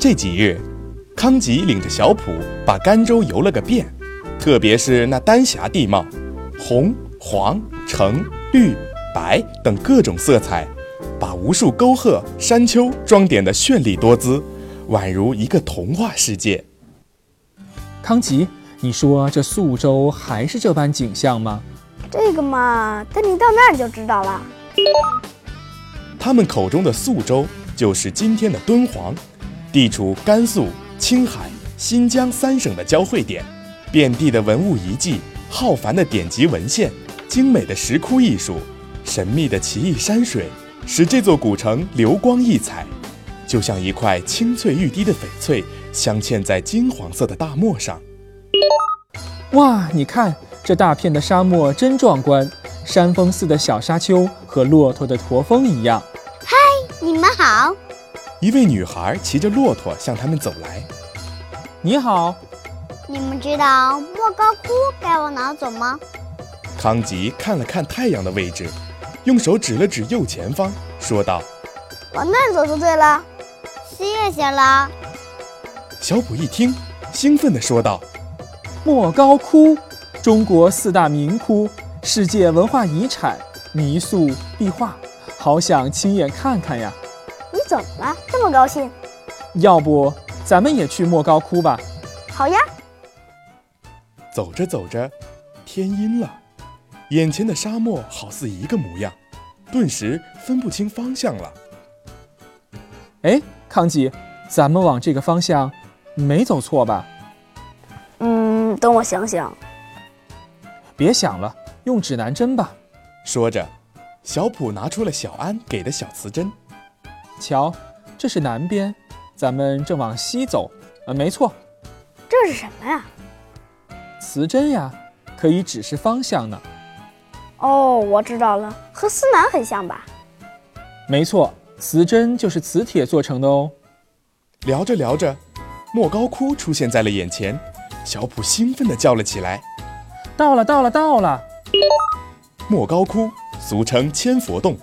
这几日，康吉领着小普把甘州游了个遍，特别是那丹霞地貌，红、黄、橙、绿、白等各种色彩，把无数沟壑、山丘装点得绚丽多姿，宛如一个童话世界。康吉，你说这宿州还是这般景象吗？这个嘛，等你到那儿就知道了。他们口中的宿州，就是今天的敦煌，地处甘肃、青海、新疆三省的交汇点，遍地的文物遗迹、浩繁的典籍文献、精美的石窟艺术、神秘的奇异山水，使这座古城流光溢彩，就像一块青翠欲滴的翡翠，镶嵌在金黄色的大漠上。哇，你看这大片的沙漠真壮观，山峰似的小沙丘和骆驼的驼峰一样。嗨，你们好。一位女孩骑着骆驼向他们走来。你好。你们知道莫高窟该往哪走吗？康吉看了看太阳的位置，用手指了指右前方，说道：“往那儿走就对了。”谢谢了。小普一听，兴奋地说道。莫高窟，中国四大名窟，世界文化遗产，泥塑壁画，好想亲眼看看呀！你怎么了？这么高兴？要不咱们也去莫高窟吧？好呀！走着走着，天阴了，眼前的沙漠好似一个模样，顿时分不清方向了。哎，康吉，咱们往这个方向，没走错吧？嗯等我想想，别想了，用指南针吧。说着，小普拿出了小安给的小磁针。瞧，这是南边，咱们正往西走。呃，没错。这是什么呀？磁针呀，可以指示方向呢。哦，我知道了，和司南很像吧？没错，磁针就是磁铁做成的哦。聊着聊着，莫高窟出现在了眼前。小普兴奋地叫了起来：“到了，到了，到了！”莫高窟俗称千佛洞，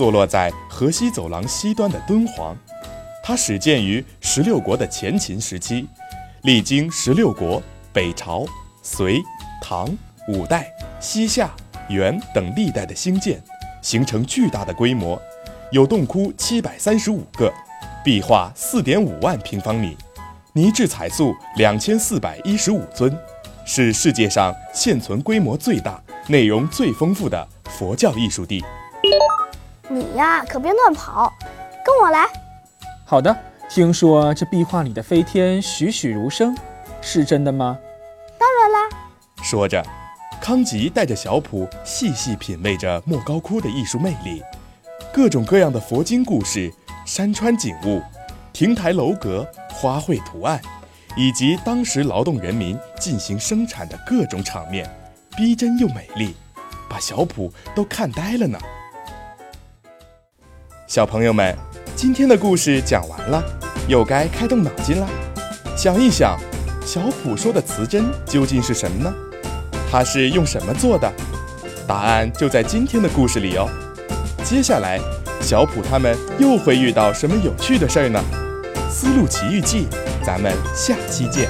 坐落在河西走廊西端的敦煌。它始建于十六国的前秦时期，历经十六国、北朝、隋、唐、五代、西夏、元等历代的兴建，形成巨大的规模，有洞窟七百三十五个，壁画四点五万平方米。泥质彩塑两千四百一十五尊，是世界上现存规模最大、内容最丰富的佛教艺术地。你呀，可别乱跑，跟我来。好的。听说这壁画里的飞天栩栩如生，是真的吗？当然啦。说着，康吉带着小普细细品味着莫高窟的艺术魅力，各种各样的佛经故事、山川景物、亭台楼阁。花卉图案，以及当时劳动人民进行生产的各种场面，逼真又美丽，把小普都看呆了呢。小朋友们，今天的故事讲完了，又该开动脑筋了，想一想，小普说的磁针究竟是什么呢？它是用什么做的？答案就在今天的故事里哦。接下来，小普他们又会遇到什么有趣的事儿呢？丝路奇遇记，咱们下期见。